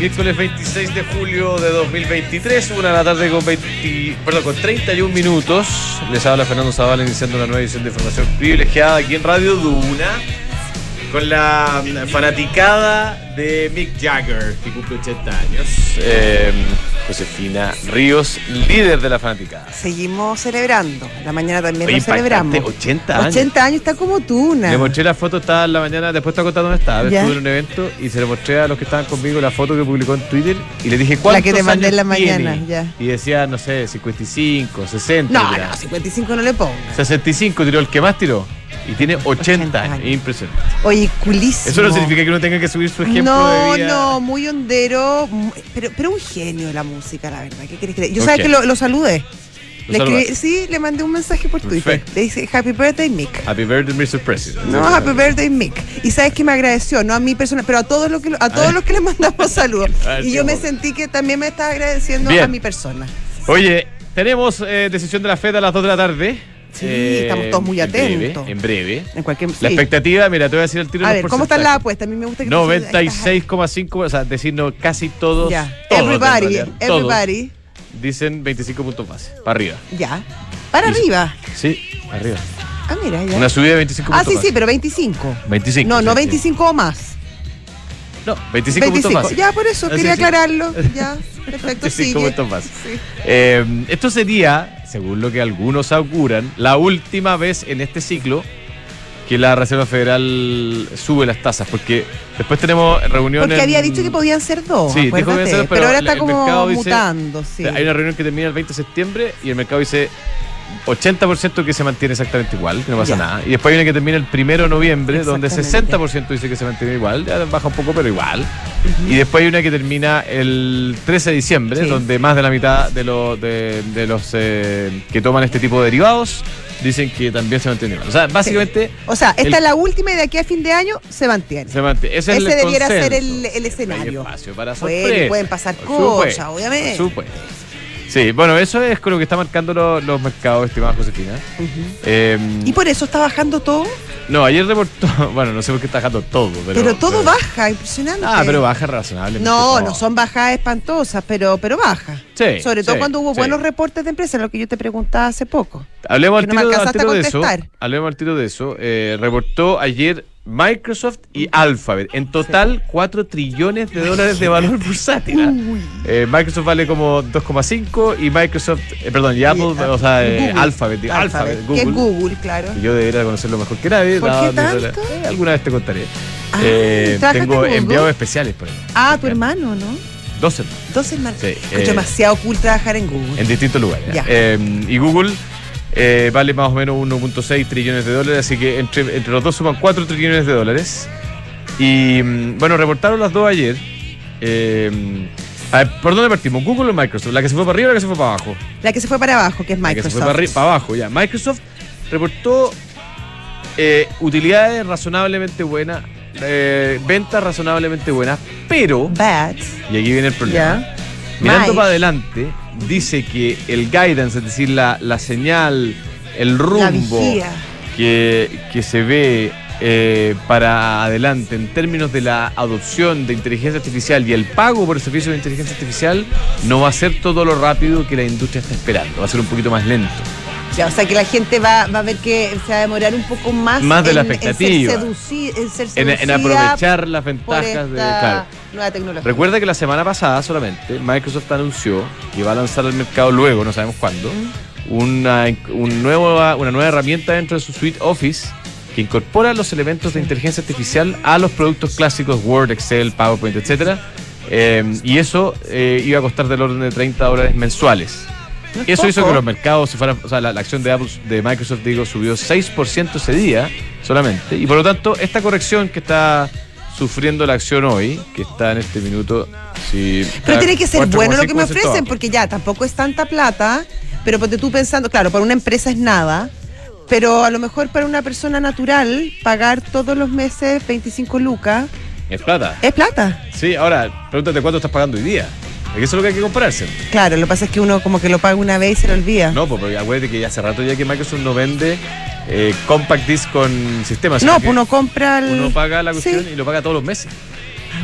Miércoles 26 de julio de 2023, una de la tarde con, 20, perdón, con 31 minutos. Les habla Fernando Zavala iniciando una nueva edición de información privilegiada aquí en Radio Duna con la fanaticada de Mick Jagger, que cumple 80 años. Eh, Josefina Ríos, líder de la fanaticada. Seguimos celebrando. La mañana también lo celebramos. 80 años. 80 años está como tú, Le mostré la foto, estaba en la mañana, después está contando dónde estaba. Estuve en un evento y se le mostré a los que estaban conmigo la foto que publicó en Twitter y le dije cuántos La que te mandé en la mañana, ya. Y decía, no sé, 55, 60. No, no, 55 no le pongo. 65 tiró el que más tiró. Y tiene 80, años. Impresionante. Oye, culísimo. Eso no significa que uno tenga que subir su ejemplo no, de No, muy hondero, pero, pero un genio de la música, la verdad. ¿Qué querés que Yo sabes que lo, lo saludé. Le sí, le mandé un mensaje por Twitter. Le dice Happy Birthday Mick. Happy Birthday Mr. President. No, Happy Birthday Mick. Y sabes que me agradeció, no a mi persona, pero a todos los que a todos los que le mandamos saludos. y yo me sentí que también me estaba agradeciendo a mi persona. Oye, tenemos eh, decisión de la FED a las 2 de la tarde. Sí, estamos todos muy atentos. En breve. En cualquier, La expectativa, mira, te voy a decir el tiro. A ver, ¿cómo están las apuestas? A mí me gusta que 96,5, o sea, decirnos casi todos. Ya. everybody, everybody. dicen 25 puntos base, para arriba. Ya. ¿Para arriba? Sí, arriba. Ah, mira, ya. Una subida de 25 puntos. Ah, sí, sí, pero 25. 25. No, no 25 o más. No, 25, puntos más. Ya, por eso, quería aclararlo. Ya, perfecto, 25 puntos más. Eh, esto sería según lo que algunos auguran, la última vez en este ciclo que la Reserva Federal sube las tasas, porque después tenemos reuniones. Porque había dicho que podían ser dos. Sí, dijo que ser, pero, ahora está como mutando. sí. Hay una reunión que termina el 20 de septiembre y el mercado dice 80% que se mantiene exactamente igual, que no pasa nada. Y después hay una que termina el primero de noviembre, donde 60% dice que se mantiene igual, ya baja un poco, pero igual. Y después hay una que termina el 13 de diciembre, donde más de la mitad de, los de, los eh, que toman este tipo de derivados dicen que también se mantiene igual. O sea, básicamente. O sea, esta es la última y de aquí a fin de año se mantiene. Se mantiene. Ese, debiera ser el, escenario. espacio para pueden pasar cosas, obviamente. Sí, bueno, eso es con lo que está marcando los, mercados, estimada Josefina. Em, ¿Y por eso está bajando todo? No, ayer reportó, bueno, no sé por qué está bajando todo, pero. Pero todo baja, impresionante. Ah, pero baja razonablemente. No, no son bajas espantosas, pero, pero baja. Sí. Sobre todo cuando hubo buenos reportes de empresas, lo que yo te preguntaba hace poco. Hablemos al tiro, de eso. Hablemos al tiro de eso. Eh, reportó ayer Microsoft y Alphabet. En total, 4 trillones de dólares de valor bursátil. Eh, Microsoft vale como 2,5 y Microsoft, eh, perdón, y Apple, o sea, eh, Alphabet, Alphabet, Google. Que Google, claro. yo debería conocerlo mejor que nadie. ¿Por qué tanto? alguna vez te contaré. Ah, tengo enviados especiales por ahí. Ah, tu hermano, ¿no? Dos hermanos. Dos hermanos. Sí, es demasiado cool trabajar en Google. En distintos lugares. y Google eh, vale más o menos 1.6 trillones de dólares, así que entre, entre los dos suman 4 trillones de dólares. Y mm, bueno, reportaron las dos ayer. Eh, a ver, ¿por dónde partimos? ¿Google o Microsoft? ¿La que se fue para arriba o la que se fue para abajo? La que se fue para abajo, que es Microsoft. La que se fue para, para abajo, ya. Microsoft reportó eh, utilidades razonablemente buenas, ventas razonablemente buenas, pero. Bad. Y aquí viene el problema. Mirando para adelante, dice que el guidance, es decir, la, señal, el rumbo que, que, se ve eh, para adelante en términos de la adopción de inteligencia artificial y el pago por el servicio de inteligencia artificial, no va a ser todo lo rápido que la industria está esperando, va a ser un poquito más lento. Ya, o sea que la gente va, va, a ver que se va a demorar un poco más, más de la expectativa. En, ser en, aprovechar las ventajas de claro. nueva tecnología. Recuerda que la semana pasada solamente Microsoft anunció que va a lanzar al mercado luego, no sabemos cuándo, una, un nuevo, una nueva herramienta dentro de su suite Office que incorpora los elementos de inteligencia artificial a los productos clásicos Word, Excel, PowerPoint, etc. Eh, y eso eh, iba a costar del orden de 30 dólares mensuales. Eso hizo que los mercados, se fueran, o sea, la, acción de, Apple, de Microsoft, digo, subió 6% ese día solamente. Y por lo tanto, esta corrección que está sufriendo la acción hoy, que está en este minuto. pero tiene que ser bueno lo que me ofrecen, porque ya tampoco es tanta plata, pero porque tú pensando, claro, para una empresa es nada, pero a lo mejor para una persona natural, pagar todos los meses 25 lucas. Es plata. Es plata. Sí, ahora, pregúntate cuánto estás pagando hoy día. Eso es lo que hay que compararse. Claro, lo que pasa es que uno como que lo paga una vez y se lo olvida. No, pues acuérdate que hace rato ya que Microsoft no vende eh, compact disc con sistemas. No, pues uno compra Uno paga la cuestión y lo paga todos los meses.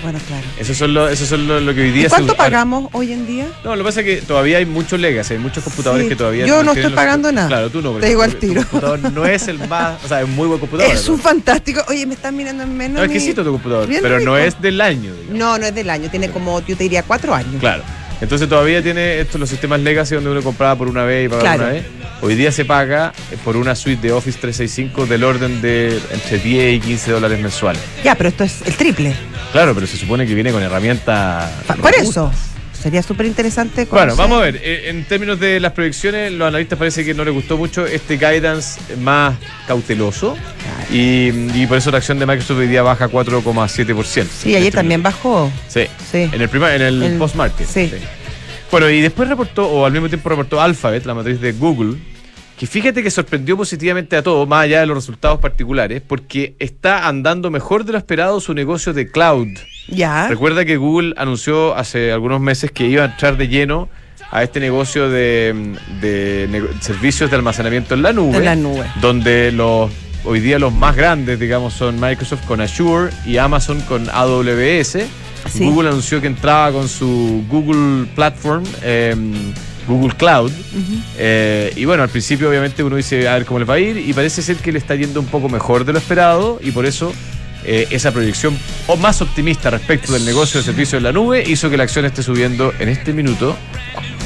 Bueno, claro. Eso es lo, eso son lo, que hoy día ¿Y ¿Cuánto pagamos hoy en día? No, lo que pasa es que todavía hay muchos legacy, hay muchos computadores que todavía. Yo no estoy pagando nada. Claro, tú no. Te digo al tiro. Tu computador no es el más. O sea, es muy buen computador. Es un fantástico. Oye, me están mirando en menos. No, es exquisito tu computador, pero no es del año. No, no es del año. Tiene como, yo te diría, cuatro años. Claro. Entonces todavía tiene estos los sistemas legacy donde uno compraba por una vez y pagaba una vez. Hoy día se paga por una suite de Office 365 del orden de entre 10 y 15 dólares mensuales. Ya, pero esto es el triple. Claro, pero se supone que viene con herramientas. Por eso. Sería súper interesante. Bueno, vamos a ver. Eh, en términos de las proyecciones, los analistas parece que no les gustó mucho este guidance más cauteloso. Y, por eso la acción de Microsoft hoy día baja 4,7%. Sí, ayer también bajó. Sí. sí. En el, primer, en el, post-market. Sí. Bueno, y después reportó, o al mismo tiempo reportó Alphabet, la matriz de Google, que fíjate que sorprendió positivamente a todos, más allá de los resultados particulares, porque está andando mejor de lo esperado su negocio de cloud. Ya. Recuerda que Google anunció hace algunos meses que iba a entrar de lleno a este negocio de, servicios de almacenamiento en la nube. En la nube. Donde los hoy día los más grandes, digamos, son Microsoft con Azure y Amazon con AWS. Google anunció que entraba con su Google Platform. Em, Google Cloud. Eh, y bueno, al principio obviamente uno dice a ver cómo le va a ir y parece ser que le está yendo un poco mejor de lo esperado y por eso eh, esa proyección o más optimista respecto del negocio de servicio en la nube hizo que la acción esté subiendo en este minuto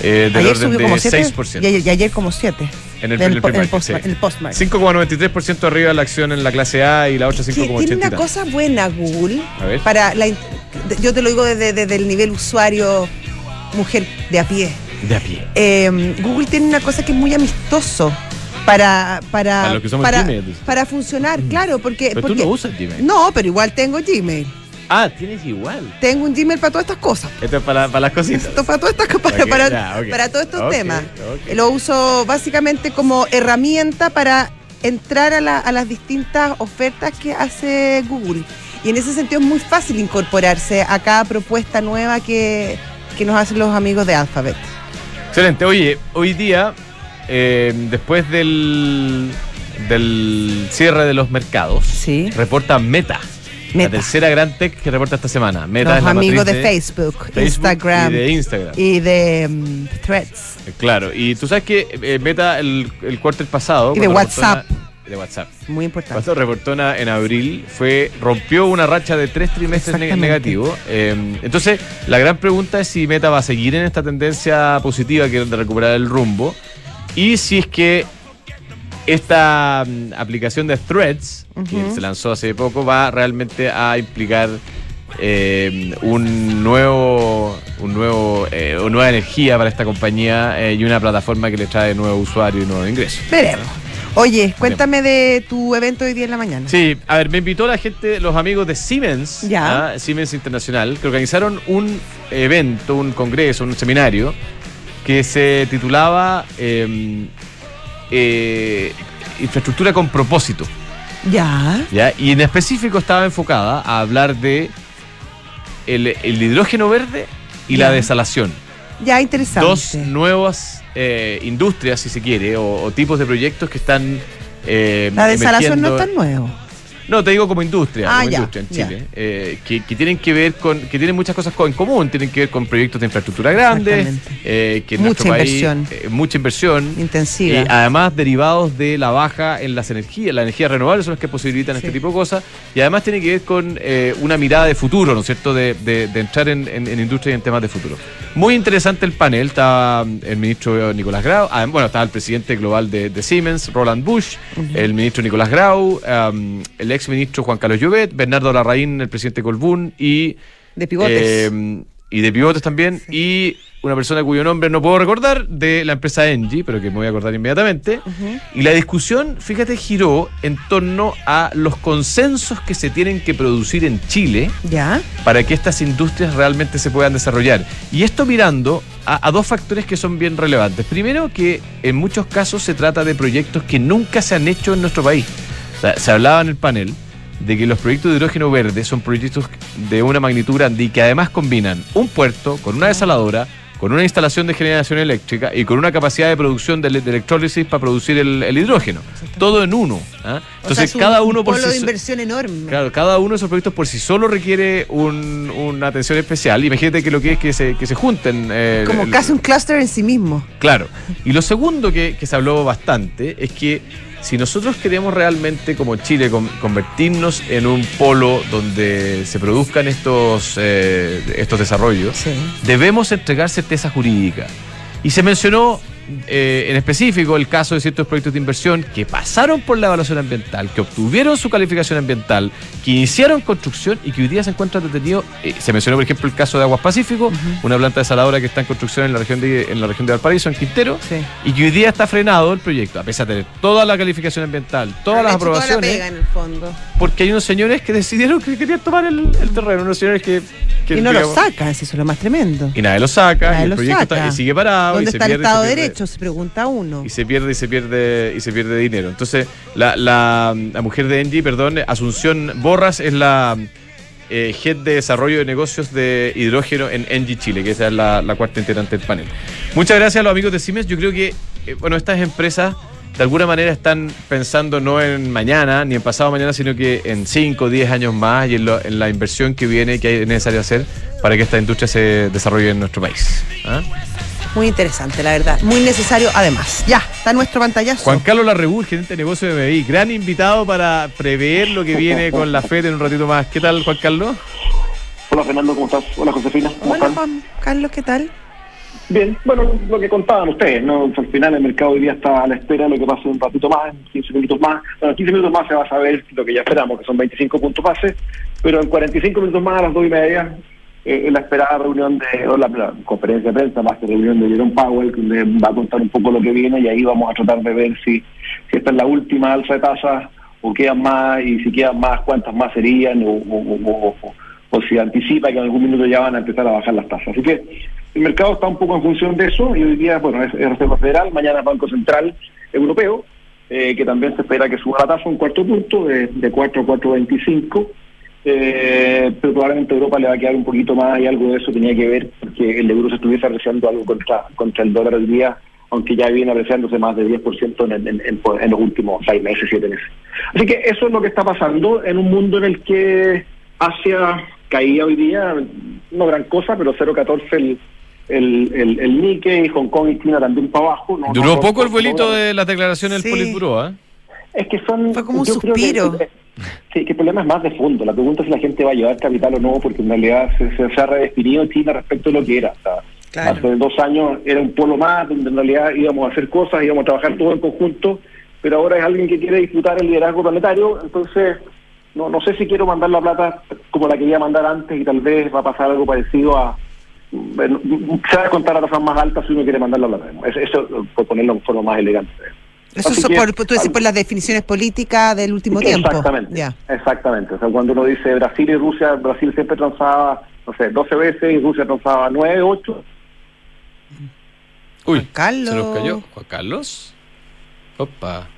eh, del orden de 6%. Y ayer, como 7%. En el, el, post, 5,93% arriba la acción en la clase A y la otra 5,80%. Tiene una cosa buena Google. Para la, yo te lo digo desde, desde el nivel usuario mujer de a pie. De a pie. Eh, Google tiene una cosa que es muy amistoso para para para, funcionar, mm. claro, porque pero tú no usas Gmail. No, pero igual tengo Gmail. Ah, tienes igual. Tengo un Gmail para todas estas cosas. Esto es para, para las cositas. Esto para todas estas para, para, todos estos temas. Lo uso básicamente como herramienta para entrar a, a las distintas ofertas que hace Google. Y en ese sentido es muy fácil incorporarse a cada propuesta nueva que, que nos hacen los amigos de Alphabet. Excelente. Oye, hoy día, eh, después del, del cierre de los mercados, reporta Meta. La tercera gran tech que reporta esta semana. Meta Los amigos de, Facebook, Instagram. Y de Instagram. Y de mm, Threads. Eh, claro, y tú sabes que eh, Meta el, el cuarto pasado. Y de WhatsApp de WhatsApp. Muy importante. Cuando reportó en abril, fue rompió una racha de tres trimestres negativos. Eh, entonces, la gran pregunta es si Meta va a seguir en esta tendencia positiva que es de recuperar el rumbo y si es que esta mm, aplicación de Threads, que se lanzó hace poco, va realmente a implicar eh, un nuevo, un nuevo, eh, una nueva energía para esta compañía y una plataforma que le trae nuevos usuarios y nuevos ingresos. Veremos. Oye, cuéntame de tu evento hoy día en la mañana. Sí, a ver, me invitó la gente, los amigos de Siemens, ya. ¿ah? Siemens Internacional, que organizaron un evento, un congreso, un seminario que se titulaba em, eh, Infraestructura con propósito. Ya. ya. Y en específico estaba enfocada a hablar de el, hidrógeno verde y la desalación. Ya, interesante. Dos nuevas eh, industrias, si se quiere, o, tipos de proyectos que están. Eh, la desalación no es tan nuevo. No, te digo como industria, ah, como industria en Chile, eh, que, tienen que ver con, que tienen muchas cosas en común, tienen que ver con proyectos de infraestructura grandes, eh, que en mucha inversión, eh, mucha inversión, intensiva, y además derivados de la baja en las energías, las energías renovables son las que posibilitan este tipo de cosas, y además tiene que ver con una mirada de futuro, ¿no es cierto?, de, entrar en, industria y en temas de futuro. Muy interesante el panel, está el ministro Nicolás Grau, ah, bueno, estaba el presidente global de, Siemens, Roland Bush, el ministro Nicolás Grau, el ex ministro Juan Carlos Llobet, Bernardo Larraín, el presidente Colbún y... De pivotes. Eh, y de pivotes también, y una persona cuyo nombre no puedo recordar, de la empresa Engie, pero que me voy a acordar inmediatamente. Y la discusión, fíjate, giró en torno a los consensos que se tienen que producir en Chile ¿Ya? para que estas industrias realmente se puedan desarrollar. Y esto mirando a, a, dos factores que son bien relevantes. Primero, que en muchos casos se trata de proyectos que nunca se han hecho en nuestro país se hablaba en el panel de que los proyectos de hidrógeno verde son proyectos de una magnitud grande y que además combinan un puerto con una desaladora, con una instalación de generación eléctrica y con una capacidad de producción de, electrólisis para producir el, hidrógeno. Todo en uno. ¿ah? Entonces, cada uno por sí de inversión enorme. Claro, cada uno de esos proyectos por sí solo requiere una atención especial. Imagínate que lo que es que se, que se junten. Eh, Como casi un clúster en sí mismo. Claro. Y lo segundo que, que se habló bastante es que si nosotros queremos realmente como Chile convertirnos en un polo donde se produzcan estos, eh, estos desarrollos, debemos entregar certeza jurídica. Y se mencionó eh, en específico el caso de ciertos proyectos de inversión que pasaron por la evaluación ambiental, que obtuvieron su calificación ambiental, que iniciaron construcción y que hoy día se encuentran detenidos. Eh, se mencionó, por ejemplo, el caso de Aguas Pacífico, una planta desaladora que está en construcción en la región de, en la región de Valparaíso, en Quintero, y que hoy día está frenado el proyecto, a pesar de tener toda la calificación ambiental, todas las aprobaciones. en el fondo. Porque hay unos señores que decidieron que querían tomar el, terreno, unos señores que. y no lo sacan, eso es lo más tremendo. Y nadie lo saca, y el proyecto sigue parado. ¿Dónde y está el Estado de Derecho? Se pregunta uno. Y se pierde y se pierde y se pierde dinero. Entonces, la, la, mujer de Engie, perdón, Asunción Borras es la eh, head de desarrollo de negocios de hidrógeno en Engie Chile, que esa es la, cuarta integrante del panel. Muchas gracias a los amigos de Siemens. Yo creo que, eh, bueno, estas empresas de alguna manera están pensando no en mañana ni en pasado mañana, sino que en 5 o 10 años más y en, la inversión que viene que es necesario hacer para que esta industria se desarrolle en nuestro país. ¿Ah? Muy interesante, la verdad. Muy necesario, además. Ya, está nuestro pantallazo. Juan Carlos Larrebú, gerente de negocio de MBI. Gran invitado para prever lo que viene con la FED en un ratito más. ¿Qué tal, Juan Carlos? Hola, Fernando, ¿cómo estás? Hola, Josefina. Hola, Juan Carlos, ¿qué tal? Bien, bueno, lo que contaban ustedes, ¿no? Al final el mercado hoy día está a la espera de lo que pase un ratito más, en 15 minutos más. Bueno, en 15 minutos más se va a saber lo que ya esperamos, que son 25 puntos base, pero en 45 minutos más a las 2 y media eh, la esperada reunión de, o la, conferencia de prensa, más que reunión de Jerome Powell, que va a contar un poco lo que viene y ahí vamos a tratar de ver si, si esta es la última alza de tasas o quedan más y si quedan más, cuántas más serían o, o, o, si anticipa que en algún minuto ya van a empezar a bajar las tasas. Así que el mercado está un poco en función de eso y hoy día, bueno, es, Reserva Federal, mañana Banco Central Europeo, eh, que también se espera que suba la tasa un cuarto punto de, de 4 a 4.25 eh, pero probablemente Europa le va a quedar un poquito más y algo de eso tenía que ver porque el euro se estuviese apreciando algo contra, contra el dólar al día, aunque ya viene apreciándose más de 10% en, en, en, los últimos seis meses, siete meses. Así que eso es lo que está pasando en un mundo en el que Asia caía hoy día, no gran cosa, pero 0,14 el, el, el, el Nikkei, Hong Kong y China también para abajo. Duró poco el vuelito de las declaraciones del Politburo, ¿eh? Es que son... Fue como un suspiro. Sí, que el problema es más de fondo. La pregunta es si la gente va a llevar capital o no, porque en realidad se, se, ha redefinido China respecto a lo que era. Hace dos años era un polo más, donde en realidad íbamos a hacer cosas, íbamos a trabajar todo en conjunto, pero ahora es alguien que quiere disputar el liderazgo planetario, entonces no, no sé si quiero mandar la plata como la quería mandar antes y tal vez va a pasar algo parecido a... se va a contar a tasas más altas si uno quiere mandar la plata. Eso, por ponerlo de forma más elegante. Eso es por, tú decís, por las definiciones políticas del último tiempo. Exactamente. Exactamente. O sea, cuando uno dice Brasil y Rusia, Brasil siempre transaba, no sé, 12 veces y Rusia transaba 9, 8. Uy, Carlos. se nos cayó. Juan Carlos. Opa.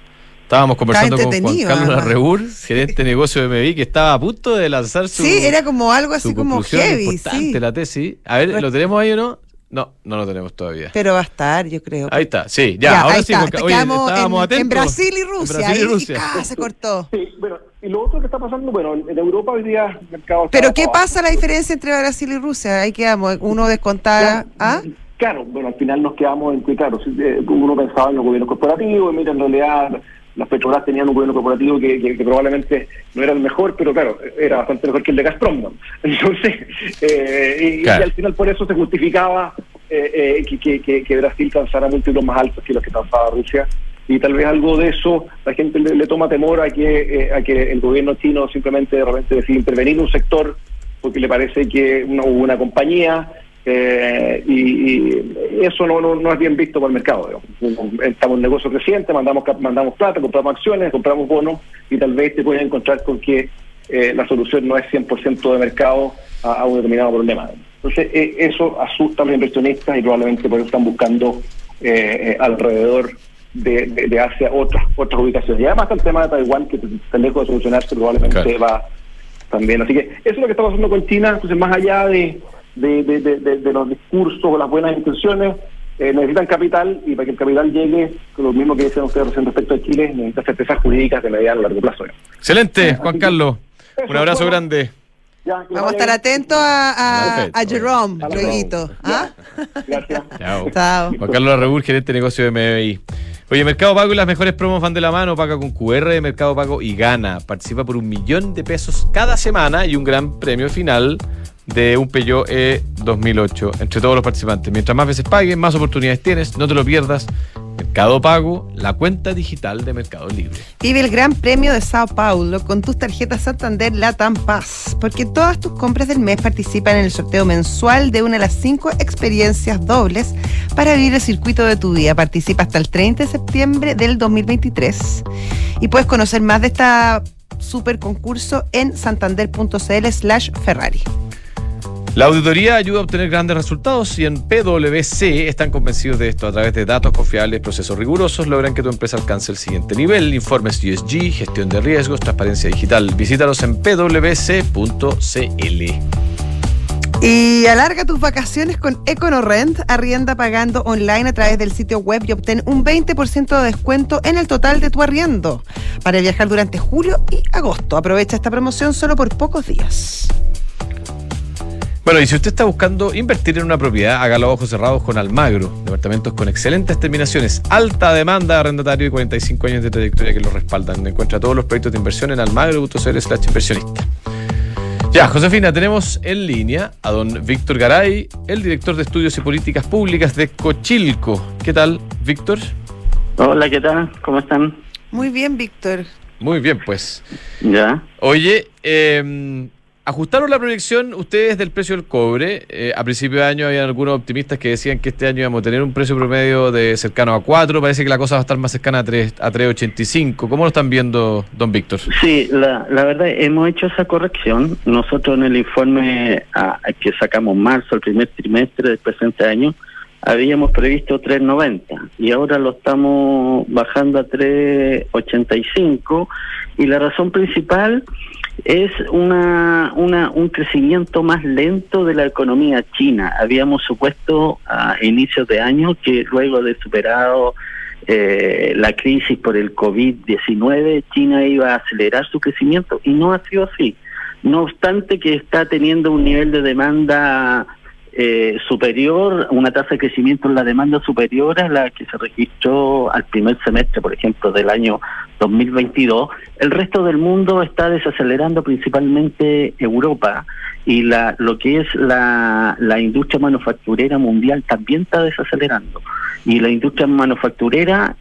Estábamos conversando con Juan Carlos Larrebur, gerente de negocio de MBI, que estaba a punto de lanzar su. Sí, era como algo así como heavy. Importante, la tesis. A ver, ¿lo tenemos ahí o no? No, no lo tenemos todavía. Pero va a estar, yo creo. Ahí está, sí, ya, ahora sí. Oye, estábamos en, en, Brasil y Rusia. En Brasil y Rusia. ah, se cortó. Sí, bueno, y lo otro que está pasando, bueno, en Europa hoy día el mercado Pero ¿qué pasa la diferencia entre Brasil y Rusia? Ahí quedamos, uno descontaba... ¿ah? Claro, bueno, al final nos quedamos en que, claro, eh, uno pensaba en los gobiernos corporativos, y mira, en realidad las Petrobras tenían un gobierno corporativo que, probablemente no era el mejor, pero claro, era bastante mejor que el de Gazprom. Entonces, eh, y, al final por eso se justificaba eh, eh, que, Brasil cansara múltiplos más altos que los que cansaba Rusia. Y tal vez algo de eso la gente le, toma temor a que, a que el gobierno chino simplemente de repente decida intervenir en un sector porque le parece que no hubo una compañía eh, y, eso no, no, es bien visto por el mercado. Estamos en negocio creciente, mandamos, mandamos plata, compramos acciones, compramos bonos y tal vez te puedes encontrar con que eh, la solución no es 100% de mercado a, un determinado problema. Entonces, eh, eso asusta a los inversionistas y probablemente por eso están buscando alrededor de, de, Asia otras otras ubicaciones. Y además el tema de Taiwán, que está lejos de solucionarse, probablemente va también. Así que eso es lo que está pasando con China. Entonces, más allá de de, de, de, los discursos o las buenas intenciones, eh, necesitan capital y para que el capital llegue, lo mismo que decían ustedes respecto a Chile, necesita certezas jurídicas de mediano a largo plazo. Excelente, Juan Carlos. Un abrazo grande. Vamos a estar atentos a, a, Jerome, luego. ¿Ah? Gracias. Chao. Juan Carlos Arrebur, gerente de negocio de MBI. Oye, Mercado Pago y las mejores promos van de la mano. Paga con QR de Mercado Pago y gana. Participa por un millón de pesos cada semana y un gran premio final de un Peugeot E 2008 entre todos los participantes. Mientras más veces paguen, más oportunidades tienes. No te lo pierdas. Mercado Pago, la cuenta digital de Mercado Libre. Vive el Gran Premio de Sao Paulo con tus tarjetas Santander Latam Paz, porque todas tus compras del mes participan en el sorteo mensual de una de las cinco experiencias dobles para vivir el circuito de tu vida. Participa hasta el 30 de septiembre del 2023 y puedes conocer más de esta super concurso en santander.cl slash Ferrari. La auditoría ayuda a obtener grandes resultados y en PwC están convencidos de esto. A través de datos confiables, procesos rigurosos, logran que tu empresa alcance el siguiente nivel. Informes ESG, gestión de riesgos, transparencia digital. Visítalos en pwc.cl. Y alarga tus vacaciones con EconoRent, arrienda pagando online a través del sitio web y obtén un 20% de descuento en el total de tu arriendo para viajar durante julio y agosto. Aprovecha esta promoción solo por pocos días. Bueno, y si usted está buscando invertir en una propiedad, hágalo ojos cerrados con Almagro. Departamentos con excelentes terminaciones, alta demanda de arrendatario y 45 años de trayectoria que lo respaldan. Encuentra todos los proyectos de inversión en almagro.cl slash inversionista. Ya, Josefina, tenemos en línea a don Víctor Garay, el director de Estudios y Políticas Públicas de Cochilco. ¿Qué tal, Víctor? Hola, ¿qué tal? ¿Cómo están? Muy bien, Víctor. Muy bien, pues. Ya. Oye, eh, Ajustaron la proyección ustedes del precio del cobre. Eh, a principio de año había algunos optimistas que decían que este año íbamos a tener un precio promedio de cercano a 4. Parece que la cosa va a estar más cercana a 3 a 3.85. ¿Cómo lo están viendo, don Víctor? Sí, la, la verdad, hemos hecho esa corrección. Nosotros en el informe a, que sacamos marzo, el primer trimestre del presente año, habíamos previsto 3.90 y ahora lo estamos bajando a 3.85 y la razón principal es una, una, un crecimiento más lento de la economía china. Habíamos supuesto a inicios de año que luego de superado eh, la crisis por el COVID-19, China iba a acelerar su crecimiento y no ha sido así. No obstante que está teniendo un nivel de demanda eh, superior, una tasa de crecimiento en la demanda superior a la que se registró al primer semestre, por ejemplo, del año 2022, el resto del mundo está desacelerando, principalmente Europa, y la, lo que es la, la industria manufacturera mundial también está desacelerando. Y la industria manufacturera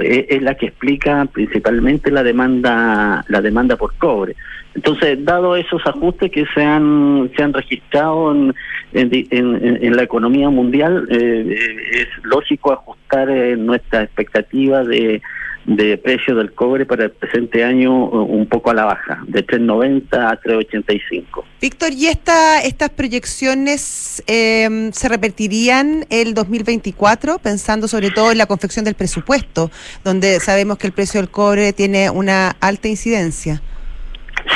es la que explica principalmente la demanda la demanda por cobre. Entonces, dado esos ajustes que se han se han registrado en, en, la economía mundial, eh, es lógico ajustar eh, nuestra expectativa de, de precio del cobre para el presente año un poco a la baja, de 3.90 a 3.85. Víctor, ¿y esta, estas proyecciones em, se repetirían el 2024, pensando sobre todo en la confección del presupuesto, donde sabemos que el precio del cobre tiene una alta incidencia?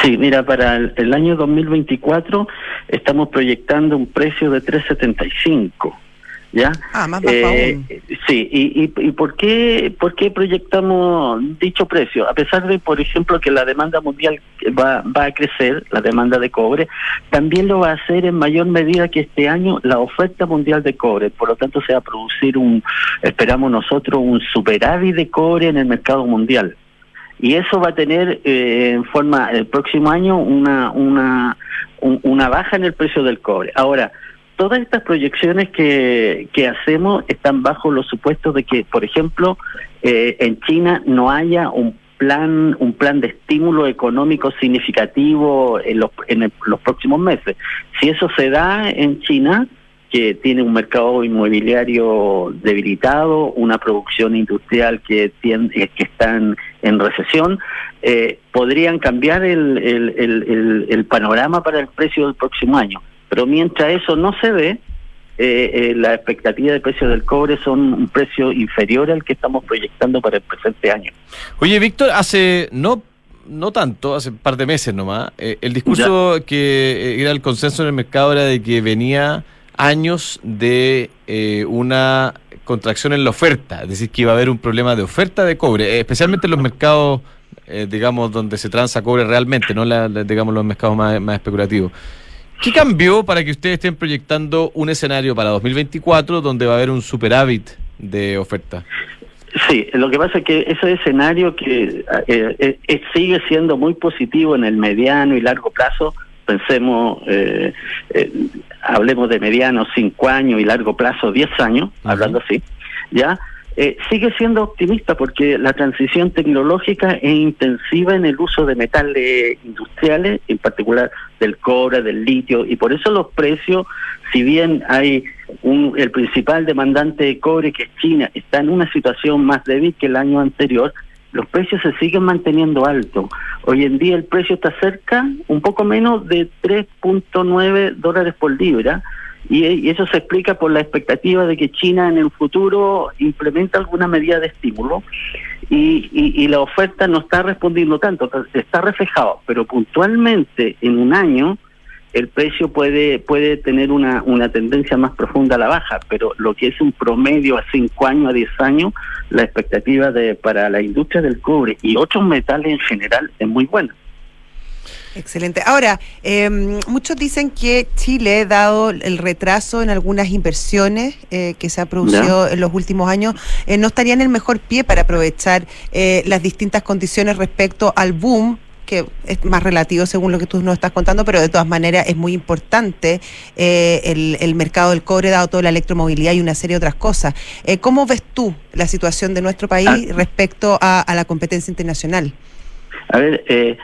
Sí, mira, para el, año 2024 estamos proyectando un precio de 375. ¿Ya? Ah, más bajo eh, Sí, y, y, y, por, qué, por qué proyectamos dicho precio? A pesar de, por ejemplo, que la demanda mundial va, va a crecer, la demanda de cobre, también lo va a hacer en mayor medida que este año la oferta mundial de cobre. Por lo tanto, se va a producir un, esperamos nosotros, un superávit de cobre en el mercado mundial y eso va a tener eh, en forma el próximo año una una una baja en el precio del cobre. Ahora, todas estas proyecciones que, que hacemos están bajo los supuestos de que, por ejemplo, eh, en China no haya un plan un plan de estímulo económico significativo en los en los próximos meses. Si eso se da en China, que tiene un mercado inmobiliario debilitado, una producción industrial que, tiene, que está en, recesión, eh, podrían cambiar el, el, el, panorama para el precio del próximo año. Pero mientras eso no se ve, eh, la expectativa de precio del cobre son un precio inferior al que estamos proyectando para el presente año. Oye, Víctor, hace no no tanto, hace un par de meses nomás, eh, el discurso que era el consenso en el mercado era de que venía años de una contracción en la oferta, es decir, que iba a haber un problema de oferta de cobre, especialmente en los mercados, digamos, donde se transa cobre realmente, no la, digamos los mercados más, especulativos. ¿Qué cambió para que ustedes estén proyectando un escenario para 2024 donde va a haber un superávit de oferta? Sí, lo que pasa es que ese escenario que eh, eh, sigue siendo muy positivo en el mediano y largo plazo, pensemos, eh, hablemos de mediano cinco años y largo plazo diez años, hablando así, ya eh, sigue siendo optimista porque la transición tecnológica es intensiva en el uso de metales industriales, en particular del cobre, del litio, y por eso los precios, si bien hay un, el principal demandante de cobre, que es China, está en una situación más débil que el año anterior, los precios se siguen manteniendo altos. Hoy en día el precio está cerca, un poco menos de 3.9 dólares por libra, y, eso se explica por la expectativa de que China en el futuro implementa alguna medida de estímulo y, la oferta no está respondiendo tanto, está reflejado, pero puntualmente en un año el precio puede puede tener una, una tendencia más profunda a la baja, pero lo que es un promedio a 5 años, a 10 años, la expectativa de para la industria del cobre y otros metales en general es muy buena. Excelente. Ahora, em, muchos dicen que Chile, dado el retraso en algunas inversiones eh, que se ha producido en los últimos años, eh, no estaría en el mejor pie para aprovechar eh, las distintas condiciones respecto al boom que es más relativo según lo que tú nos estás contando, pero de todas maneras es muy importante el, mercado del cobre, dado toda la electromovilidad y una serie de otras cosas. ¿Cómo ves tú la situación de nuestro país ah. respecto a, a, la competencia internacional? A ver, eh,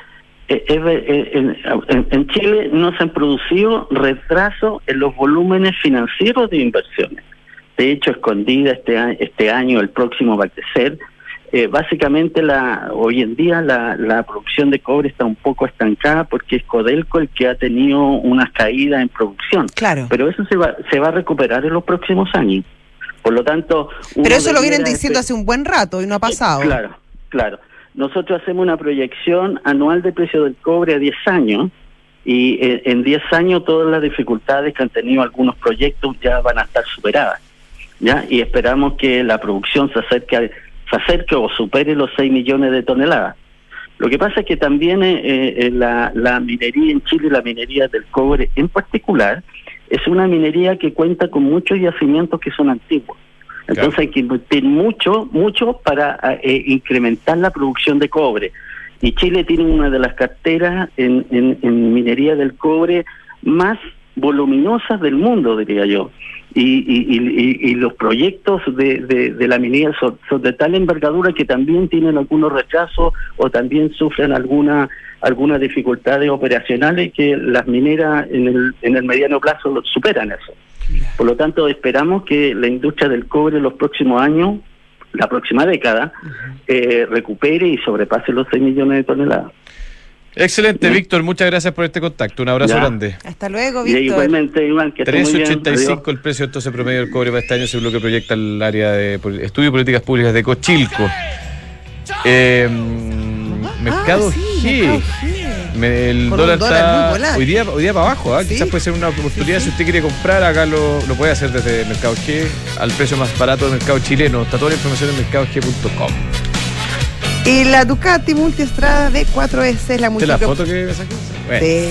eh, eh, en, Chile no se han producido retrasos en los volúmenes financieros de inversiones. De hecho, escondida este, este año, el próximo va a crecer. Eh, básicamente, la, hoy en día la, la producción de cobre está un poco estancada porque es Codelco el que ha tenido una caída en producción. Claro. Pero eso se va, se va a recuperar en los próximos años. Por lo tanto. Pero eso lo vienen diciendo hace un buen rato y no ha pasado. Claro, claro. Nosotros hacemos una proyección anual de precio del cobre a 10 años y eh, en 10 años todas las dificultades que han tenido algunos proyectos ya van a estar superadas. ¿ya? Y esperamos que la producción se acerque, se acerque o supere los 6 millones de toneladas. Lo que pasa es que también eh, eh, la, la minería en Chile, la minería del cobre en particular, es una minería que cuenta con muchos yacimientos que son antiguos. Entonces hay que invertir mucho, mucho para eh, incrementar la producción de cobre. Y Chile tiene una de las carteras en, en, minería del cobre más voluminosas del mundo, diría yo. Y, y, y, los proyectos de, de, la minería son, de tal envergadura que también tienen algunos retrasos o también sufren alguna algunas dificultades operacionales que las mineras en el, en el mediano plazo superan eso. Por lo tanto, esperamos que la industria del cobre en los próximos años, la próxima década, eh, recupere y sobrepase los 6 millones de toneladas. Excelente, Víctor. Muchas gracias por este contacto. Un abrazo grande. Hasta luego, Víctor. igualmente, Iván, que 3.85 el precio entonces promedio del cobre para este año, según lo que proyecta el área de estudio de políticas públicas de Cochilco. Eh, mercado G el dólar, está hoy día, hoy día para abajo, ¿ah? quizás puede ser una oportunidad si usted quiere comprar, acá lo, lo puede hacer desde Mercado G al precio más barato del mercado chileno. Está toda la información en mercadog.com. Y la Ducati Multiestrada de 4S, la multi. la foto que me saqué?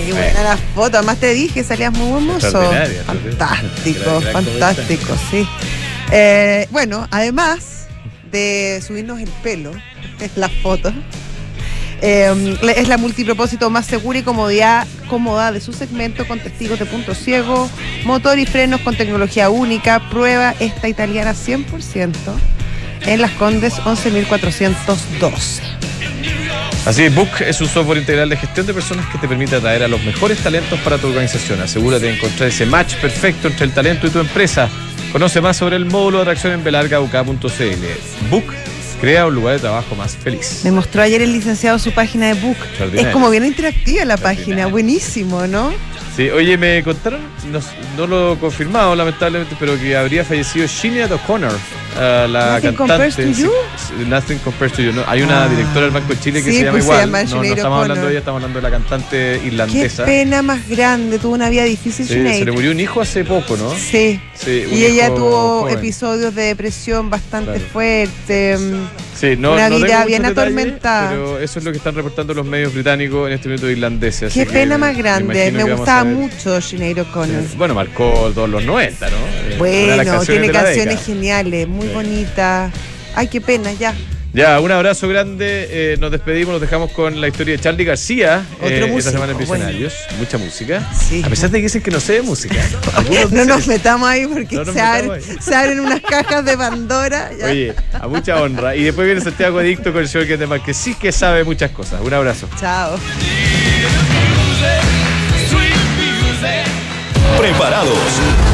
sí, buena la foto. Además te dije, salías muy hermoso. Fantástico, fantástico, sí. Eh, bueno, además de subirnos el pelo, es la foto. Eh, es la multipropósito más segura y comodidad, cómoda de su segmento con testigos de punto ciego, motor y frenos con tecnología única. Prueba esta italiana 100% en Las Condes 11.412. Así es, Book es un software integral de gestión de personas que te permite atraer a los mejores talentos para tu organización. Asegúrate de encontrar ese match perfecto entre el talento y tu empresa. Conoce más sobre el módulo de atracción en belargauk.cl. Book Crea un lugar de trabajo más feliz. Me mostró ayer el licenciado su página de Book. Es como bien interactiva la página, buenísimo, ¿no? Sí, oye, me contaron, no, lo he confirmado lamentablemente, pero que habría fallecido Sinead O'Connor, uh, la Nothing cantante. compares to you? Nothing Compares to You. ¿no? Hay una Ah. directora del Banco de Chile que Sí, se llama pues se igual. llama no, no estamos hablando de ella, estamos hablando de la cantante Qué irlandesa. pena más grande, tuvo una vida difícil Sí, Sinead. se le murió un hijo hace poco, ¿no? Sí. Sí, Y ella tuvo joven. episodios de depresión bastante Claro. fuertes. Sí, no, Una no vida bien atormentada. Pero eso es lo que están reportando los medios británicos en este minuto irlandeses. Qué que pena más grande. Me gustaba mucho Sinead O'Connor. Bueno, marcó todos los 90, ¿no? Eh, Bueno, tiene canciones geniales, muy Sí. bonitas. Ay, qué pena, ya. Ya, un abrazo grande. eh, nos despedimos, nos dejamos con la historia de Charlie García. Otro eh, esta músico, semana en bueno. Visionarios. Mucha música. Sí. A pesar de que dicen que no sé de música. No nos metamos ahí porque No se, abren, metamos se abren unas cajas de Pandora. ya. Oye, a mucha honra. Y después viene Santiago Adicto con el show que es de más, que sí que sabe muchas cosas. Un abrazo. Chao. Preparados.